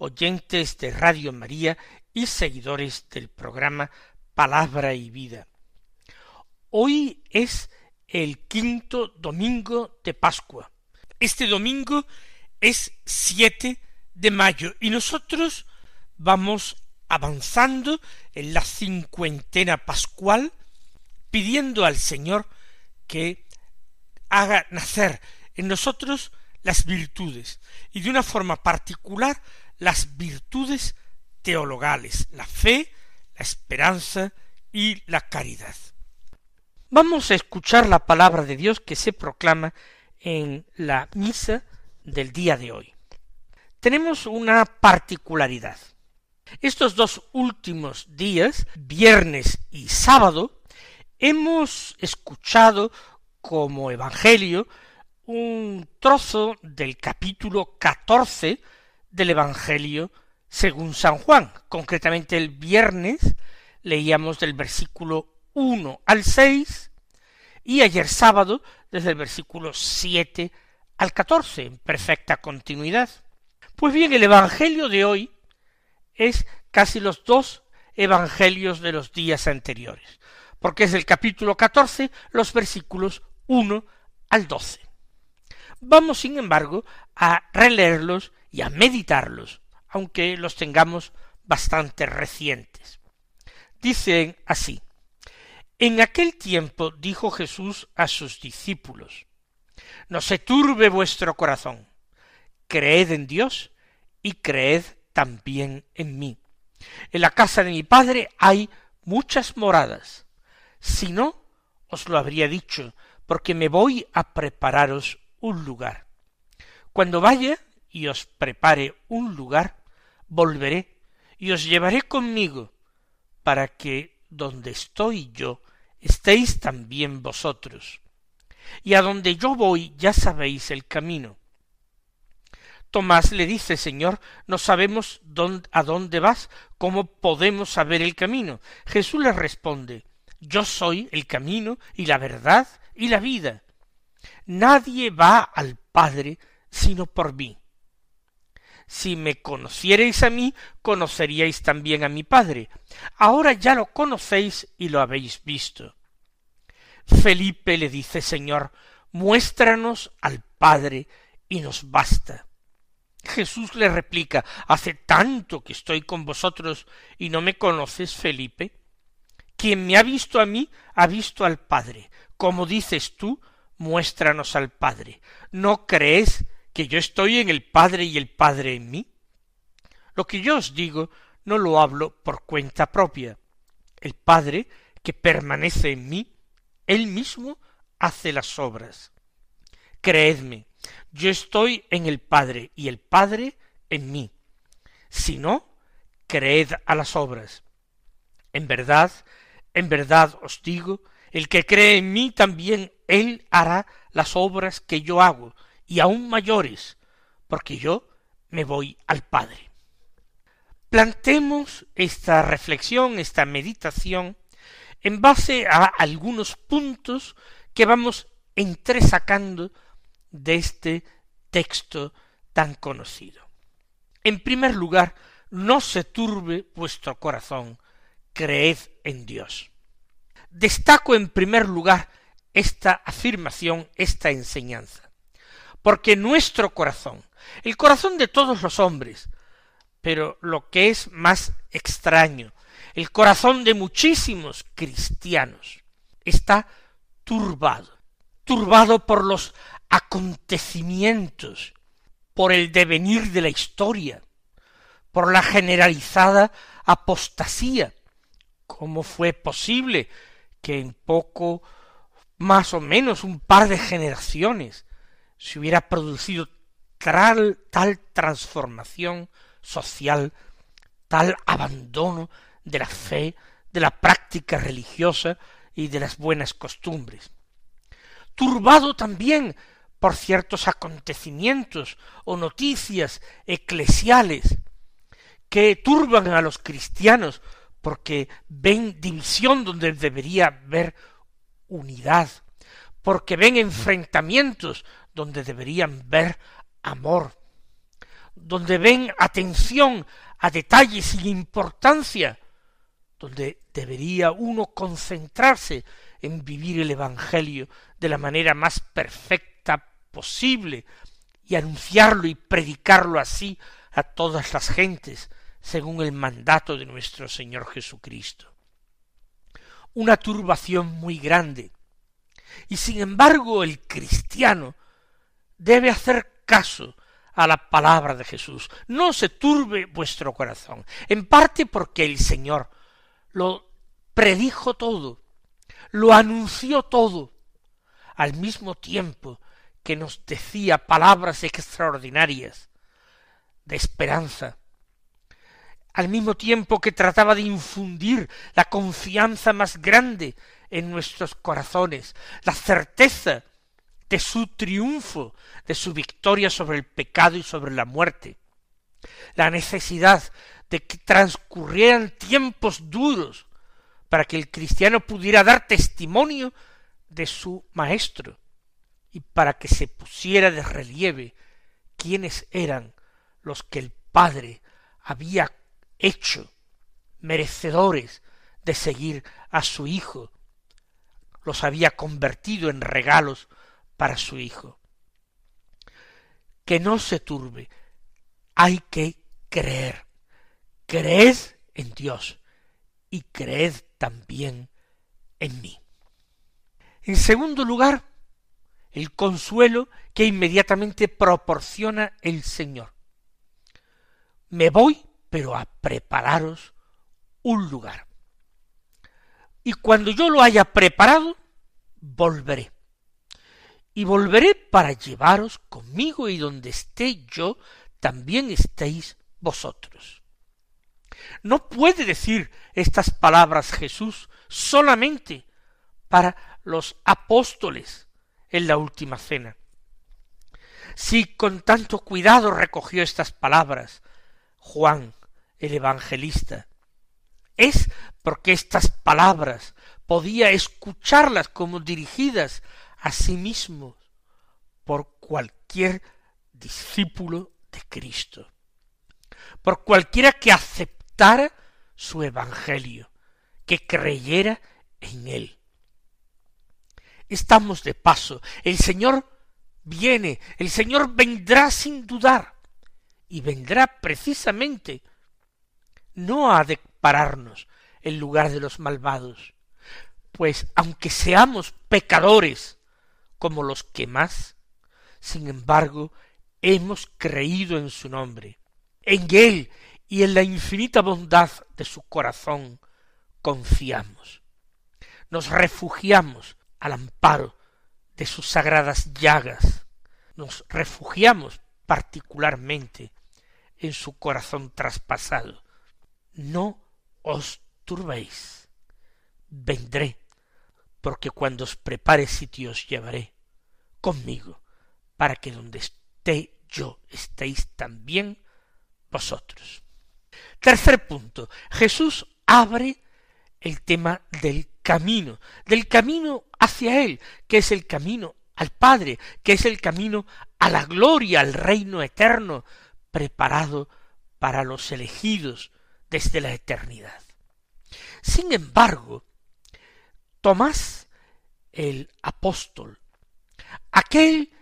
oyentes de Radio María y seguidores del programa Palabra y Vida. Hoy es el quinto domingo de Pascua. Este domingo es 7 de mayo y nosotros vamos avanzando en la cincuentena pascual, pidiendo al Señor que haga nacer en nosotros las virtudes, y de una forma particular las virtudes teologales, la fe, la esperanza y la caridad. Vamos a escuchar la palabra de Dios que se proclama en la misa del día de hoy. Tenemos una particularidad. Estos dos últimos días, viernes y sábado, hemos escuchado como Evangelio un trozo del capítulo catorce del Evangelio según San Juan. Concretamente el viernes leíamos del versículo uno al seis y ayer sábado desde el versículo siete al catorce en perfecta continuidad. Pues bien, el Evangelio de hoy es casi los dos evangelios de los días anteriores, porque es el capítulo catorce, los versículos uno al doce. Vamos, sin embargo, a releerlos y a meditarlos, aunque los tengamos bastante recientes. Dicen así, En aquel tiempo dijo Jesús a sus discípulos, No se turbe vuestro corazón, creed en Dios y creed también en mí. En la casa de mi Padre hay muchas moradas. Si no, os lo habría dicho, porque me voy a prepararos un lugar. Cuando vaya y os prepare un lugar, volveré y os llevaré conmigo, para que donde estoy yo estéis también vosotros. Y a donde yo voy ya sabéis el camino. Tomás le dice, Señor, no sabemos dónde, a dónde vas, ¿cómo podemos saber el camino? Jesús le responde, Yo soy el camino y la verdad y la vida. Nadie va al Padre sino por mí. Si me conocierais a mí, conoceríais también a mi Padre. Ahora ya lo conocéis y lo habéis visto. Felipe le dice, Señor, muéstranos al Padre y nos basta. Jesús le replica, hace tanto que estoy con vosotros y no me conoces, Felipe. Quien me ha visto a mí, ha visto al Padre. Como dices tú, muéstranos al Padre. ¿No crees que yo estoy en el Padre y el Padre en mí? Lo que yo os digo no lo hablo por cuenta propia. El Padre, que permanece en mí, él mismo hace las obras. Creedme, yo estoy en el Padre y el Padre en mí. Si no, creed a las obras. En verdad, en verdad os digo, el que cree en mí también él hará las obras que yo hago, y aún mayores, porque yo me voy al Padre. Plantemos esta reflexión, esta meditación, en base a algunos puntos que vamos entresacando de este texto tan conocido. En primer lugar, no se turbe vuestro corazón, creed en Dios. Destaco en primer lugar esta afirmación, esta enseñanza, porque nuestro corazón, el corazón de todos los hombres, pero lo que es más extraño, el corazón de muchísimos cristianos, está turbado, turbado por los acontecimientos, por el devenir de la historia, por la generalizada apostasía. ¿Cómo fue posible que en poco más o menos un par de generaciones se hubiera producido tal, tal transformación social, tal abandono de la fe, de la práctica religiosa y de las buenas costumbres. Turbado también por ciertos acontecimientos o noticias eclesiales que turban a los cristianos porque ven división donde debería haber unidad, porque ven enfrentamientos donde deberían ver amor, donde ven atención a detalles sin importancia, donde debería uno concentrarse en vivir el Evangelio de la manera más perfecta posible y anunciarlo y predicarlo así a todas las gentes, según el mandato de nuestro Señor Jesucristo. Una turbación muy grande. Y sin embargo el cristiano debe hacer caso a la palabra de Jesús. No se turbe vuestro corazón, en parte porque el Señor lo predijo todo, lo anunció todo, al mismo tiempo que nos decía palabras extraordinarias de esperanza, al mismo tiempo que trataba de infundir la confianza más grande en nuestros corazones, la certeza de su triunfo, de su victoria sobre el pecado y sobre la muerte, la necesidad de que transcurrieran tiempos duros para que el cristiano pudiera dar testimonio de su maestro y para que se pusiera de relieve quiénes eran los que el Padre había hecho merecedores de seguir a su Hijo, los había convertido en regalos para su Hijo. Que no se turbe, hay que creer. Creed en Dios y creed también en mí. En segundo lugar, el consuelo que inmediatamente proporciona el Señor. Me voy, pero a prepararos un lugar. Y cuando yo lo haya preparado, volveré. Y volveré para llevaros conmigo y donde esté yo, también estéis vosotros. No puede decir estas palabras Jesús solamente para los apóstoles en la última cena. Si con tanto cuidado recogió estas palabras Juan el evangelista, es porque estas palabras podía escucharlas como dirigidas a sí mismo por cualquier discípulo de Cristo, por cualquiera que aceptara su evangelio, que creyera en él. Estamos de paso, el Señor viene, el Señor vendrá sin dudar, y vendrá precisamente no a depararnos en lugar de los malvados, pues aunque seamos pecadores como los que más, sin embargo, hemos creído en su nombre, en él y en la infinita bondad de su corazón confiamos. Nos refugiamos al amparo de sus sagradas llagas, nos refugiamos particularmente en su corazón traspasado. No os turbéis. Vendré, porque cuando os prepare sitio os llevaré conmigo, para que donde esté yo estéis también vosotros. Tercer punto. Jesús abre el tema del camino, del camino hacia Él, que es el camino al Padre, que es el camino a la gloria, al reino eterno, preparado para los elegidos desde la eternidad. Sin embargo, Tomás el apóstol, aquel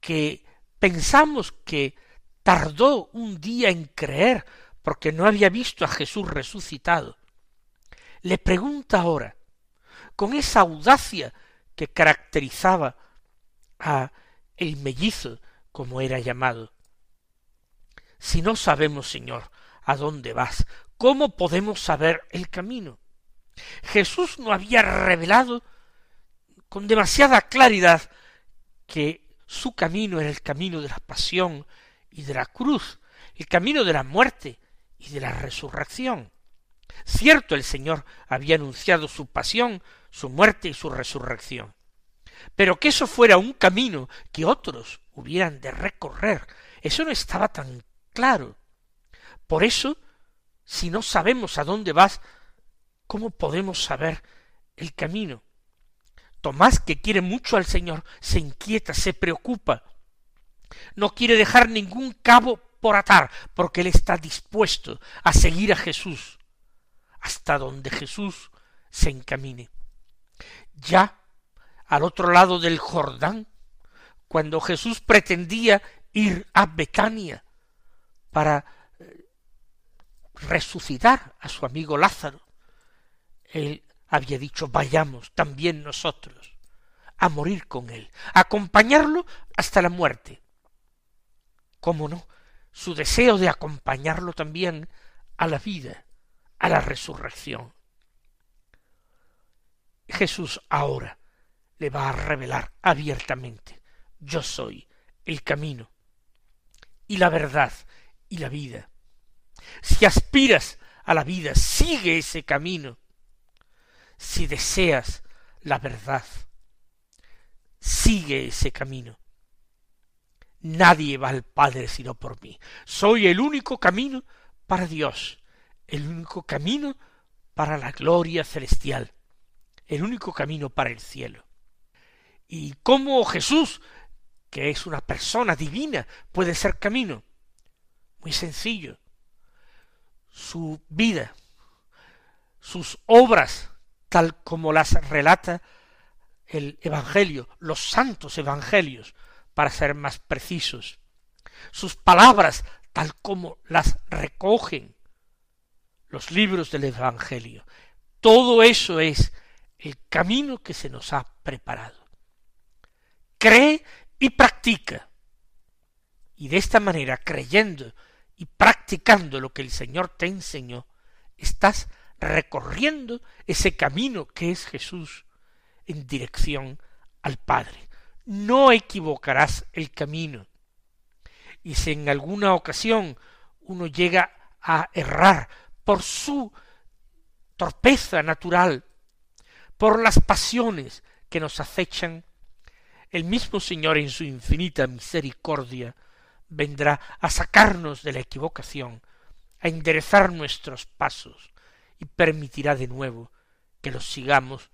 que pensamos que tardó un día en creer porque no había visto a Jesús resucitado, le pregunta ahora, con esa audacia que caracterizaba a el mellizo, como era llamado, si no sabemos, Señor, a dónde vas, ¿cómo podemos saber el camino? Jesús no había revelado con demasiada claridad que su camino era el camino de la pasión y de la cruz, el camino de la muerte y de la resurrección. Cierto, el Señor había anunciado su pasión, su muerte y su resurrección. Pero que eso fuera un camino que otros hubieran de recorrer, eso no estaba tan claro. Por eso, si no sabemos a dónde vas, ¿cómo podemos saber el camino? Tomás, que quiere mucho al Señor, se inquieta, se preocupa. No quiere dejar ningún cabo por atar, porque él está dispuesto a seguir a Jesús hasta donde Jesús se encamine. Ya al otro lado del Jordán, cuando Jesús pretendía ir a Betania para eh, resucitar a su amigo Lázaro, él había dicho vayamos también nosotros a morir con él, a acompañarlo hasta la muerte. ¿Cómo no? Su deseo de acompañarlo también a la vida, a la resurrección. Jesús ahora le va a revelar abiertamente, yo soy el camino y la verdad y la vida. Si aspiras a la vida, sigue ese camino. Si deseas la verdad, sigue ese camino. Nadie va al Padre sino por mí. Soy el único camino para Dios, el único camino para la gloria celestial, el único camino para el cielo. ¿Y cómo Jesús, que es una persona divina, puede ser camino? Muy sencillo. Su vida, sus obras, tal como las relata el Evangelio, los santos Evangelios, para ser más precisos, sus palabras, tal como las recogen los libros del Evangelio. Todo eso es el camino que se nos ha preparado cree y practica. Y de esta manera, creyendo y practicando lo que el Señor te enseñó, estás recorriendo ese camino que es Jesús en dirección al Padre. No equivocarás el camino. Y si en alguna ocasión uno llega a errar por su torpeza natural, por las pasiones que nos acechan, el mismo Señor en su infinita misericordia vendrá a sacarnos de la equivocación, a enderezar nuestros pasos y permitirá de nuevo que los sigamos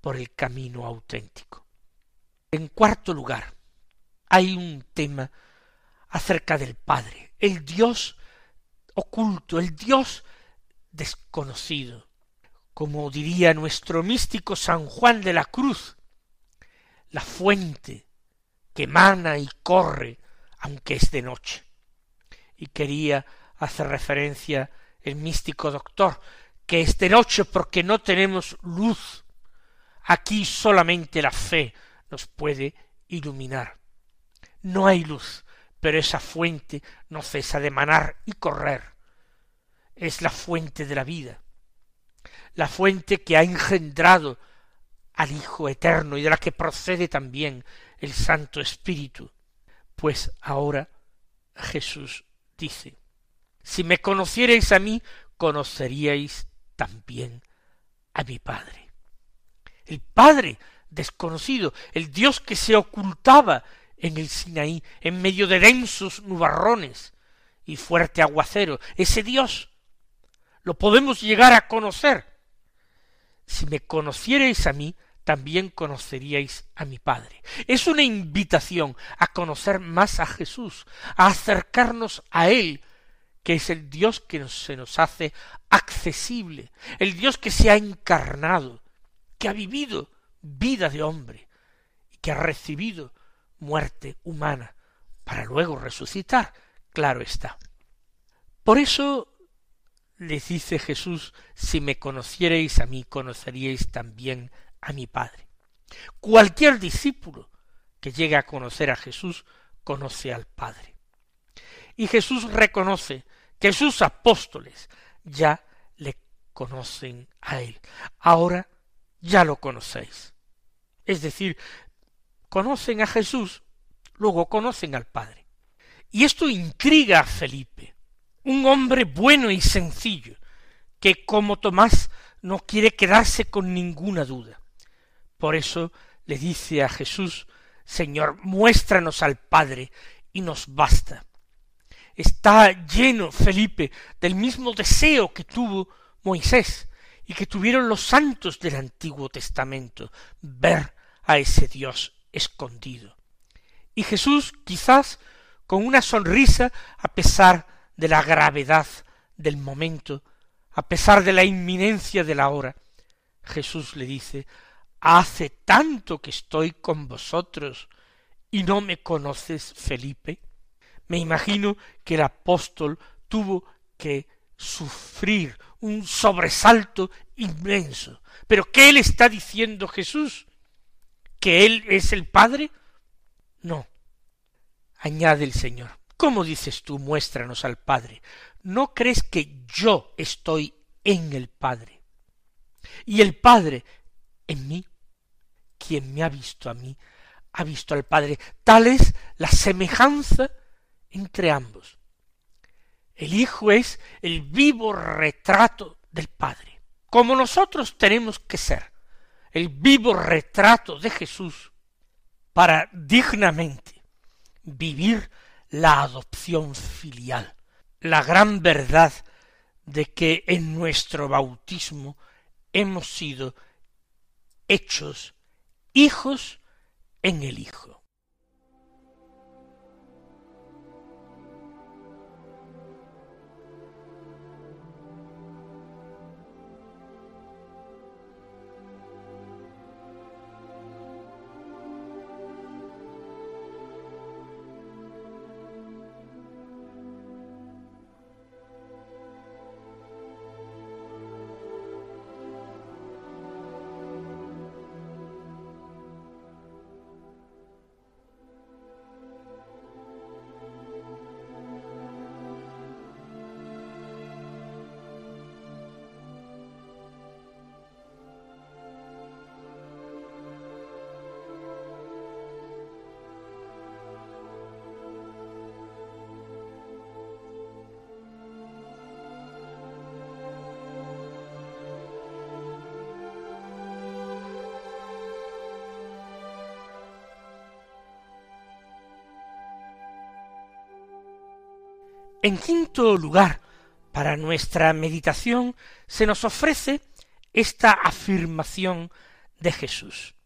por el camino auténtico. En cuarto lugar, hay un tema acerca del Padre, el Dios oculto, el Dios desconocido, como diría nuestro místico San Juan de la Cruz, la fuente que emana y corre aunque es de noche. Y quería hacer referencia el místico doctor, que es de noche porque no tenemos luz. Aquí solamente la fe nos puede iluminar. No hay luz, pero esa fuente no cesa de manar y correr. Es la fuente de la vida, la fuente que ha engendrado al Hijo Eterno y de la que procede también el Santo Espíritu. Pues ahora Jesús dice, si me conocierais a mí, conoceríais también a mi Padre. El Padre desconocido, el Dios que se ocultaba en el Sinaí, en medio de densos nubarrones y fuerte aguacero, ese Dios lo podemos llegar a conocer. Si me conocierais a mí, también conoceríais a mi Padre. Es una invitación a conocer más a Jesús, a acercarnos a Él, que es el Dios que se nos hace accesible, el Dios que se ha encarnado, que ha vivido vida de hombre y que ha recibido muerte humana para luego resucitar, claro está. Por eso le dice Jesús, si me conocierais a mí, conoceríais también a mi Padre. Cualquier discípulo que llegue a conocer a Jesús conoce al Padre. Y Jesús reconoce que sus apóstoles ya le conocen a Él. Ahora ya lo conocéis. Es decir, conocen a Jesús, luego conocen al Padre. Y esto intriga a Felipe. un hombre bueno y sencillo, que como Tomás no quiere quedarse con ninguna duda. Por eso le dice a Jesús, Señor, muéstranos al Padre y nos basta. Está lleno Felipe del mismo deseo que tuvo Moisés y que tuvieron los santos del Antiguo Testamento, ver a ese Dios escondido. Y Jesús, quizás con una sonrisa, a pesar de la gravedad del momento, a pesar de la inminencia de la hora, Jesús le dice, hace tanto que estoy con vosotros y no me conoces, Felipe. Me imagino que el apóstol tuvo que sufrir un sobresalto inmenso. Pero ¿qué le está diciendo Jesús? ¿Que Él es el Padre? No. Añade el Señor. ¿Cómo dices tú, muéstranos al Padre? ¿No crees que yo estoy en el Padre? Y el Padre en mí. Quien me ha visto a mí, ha visto al Padre. Tal es la semejanza entre ambos. El Hijo es el vivo retrato del Padre, como nosotros tenemos que ser, el vivo retrato de Jesús para dignamente vivir la adopción filial, la gran verdad de que en nuestro bautismo hemos sido hechos hijos en el Hijo. En quinto lugar, para nuestra meditación se nos ofrece esta afirmación de Jesús.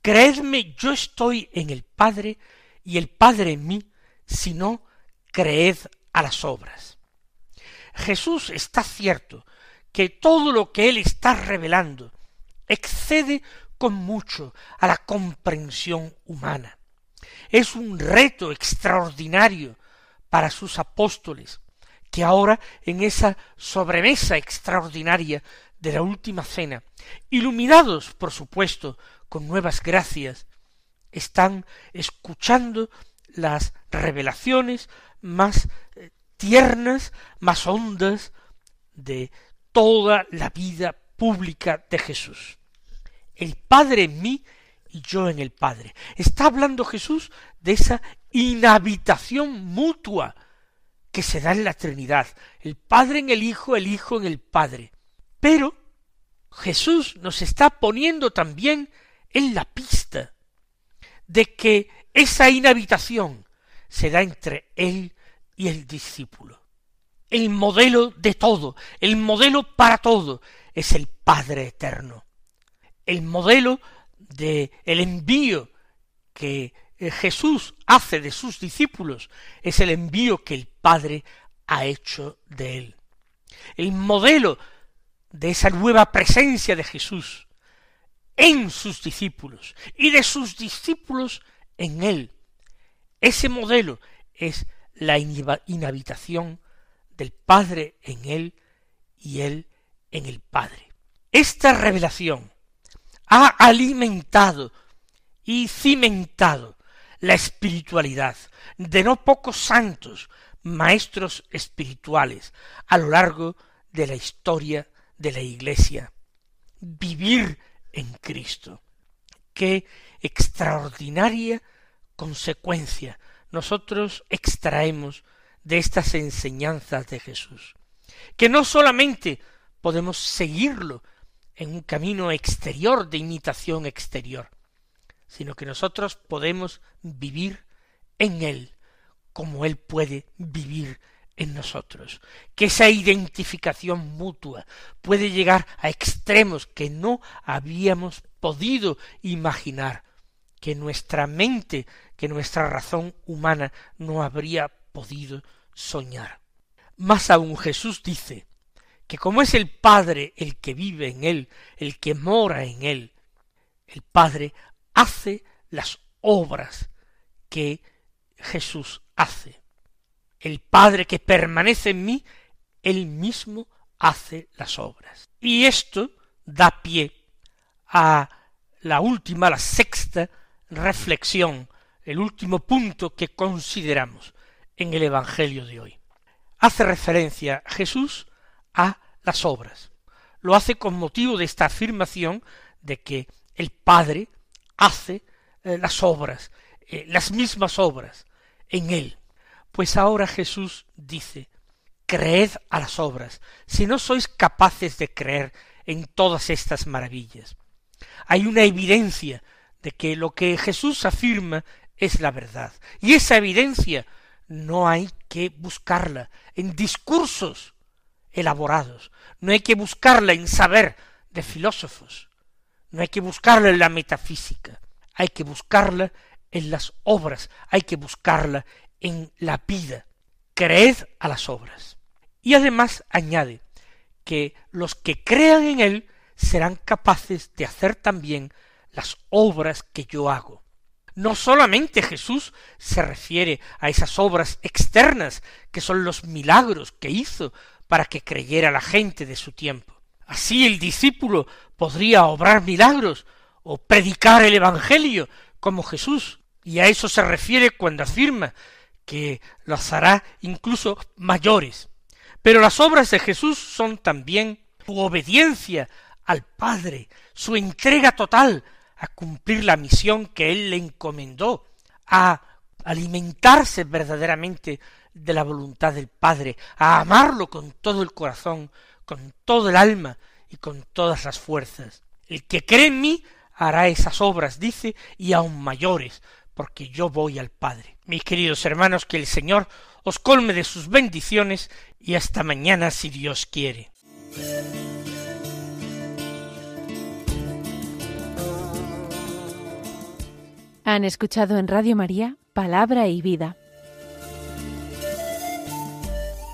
Creedme, yo estoy en el Padre y el Padre en mí, si no, creed a las obras. Jesús está cierto que todo lo que Él está revelando excede con mucho a la comprensión humana. Es un reto extraordinario para sus apóstoles, que ahora en esa sobremesa extraordinaria de la última cena, iluminados, por supuesto, con nuevas gracias, están escuchando las revelaciones más eh, tiernas, más hondas de toda la vida pública de Jesús. El Padre en mí y yo en el Padre. Está hablando Jesús de esa inhabitación mutua que se da en la Trinidad, el Padre en el Hijo, el Hijo en el Padre. Pero Jesús nos está poniendo también en la pista de que esa inhabitación se da entre Él y el discípulo. El modelo de todo, el modelo para todo, es el Padre eterno. El modelo de el envío que eh, Jesús hace de sus discípulos es el envío que el Padre ha hecho de él. El modelo de esa nueva presencia de Jesús en sus discípulos y de sus discípulos en él. Ese modelo es la inhabitación del Padre en él y él en el Padre. Esta revelación ha alimentado y cimentado la espiritualidad de no pocos santos, maestros espirituales a lo largo de la historia de la Iglesia. Vivir en Cristo. Qué extraordinaria consecuencia nosotros extraemos de estas enseñanzas de Jesús, que no solamente podemos seguirlo en un camino exterior de imitación exterior, sino que nosotros podemos vivir en Él como Él puede vivir en nosotros, que esa identificación mutua puede llegar a extremos que no habíamos podido imaginar, que nuestra mente, que nuestra razón humana no habría podido soñar. Más aún Jesús dice que como es el Padre el que vive en él, el que mora en él, el Padre hace las obras que Jesús hace. El Padre que permanece en mí, él mismo hace las obras. Y esto da pie a la última, la sexta reflexión, el último punto que consideramos en el Evangelio de hoy. Hace referencia Jesús a las obras. Lo hace con motivo de esta afirmación de que el Padre hace eh, las obras, eh, las mismas obras en él. Pues ahora Jesús dice, creed a las obras, si no sois capaces de creer en todas estas maravillas. Hay una evidencia de que lo que Jesús afirma es la verdad. Y esa evidencia no hay que buscarla en discursos elaborados, no hay que buscarla en saber de filósofos, no hay que buscarla en la metafísica, hay que buscarla en las obras, hay que buscarla en la vida. Creed a las obras. Y además añade que los que crean en él serán capaces de hacer también las obras que yo hago. No solamente Jesús se refiere a esas obras externas, que son los milagros que hizo para que creyera la gente de su tiempo. Así el discípulo podría obrar milagros o predicar el Evangelio como Jesús, y a eso se refiere cuando afirma que los hará incluso mayores. Pero las obras de Jesús son también su obediencia al Padre, su entrega total a cumplir la misión que Él le encomendó, a alimentarse verdaderamente de la voluntad del Padre, a amarlo con todo el corazón, con todo el alma y con todas las fuerzas. El que cree en mí hará esas obras, dice, y aun mayores, porque yo voy al Padre. Mis queridos hermanos, que el Señor os colme de sus bendiciones y hasta mañana si Dios quiere. Han escuchado en Radio María Palabra y Vida,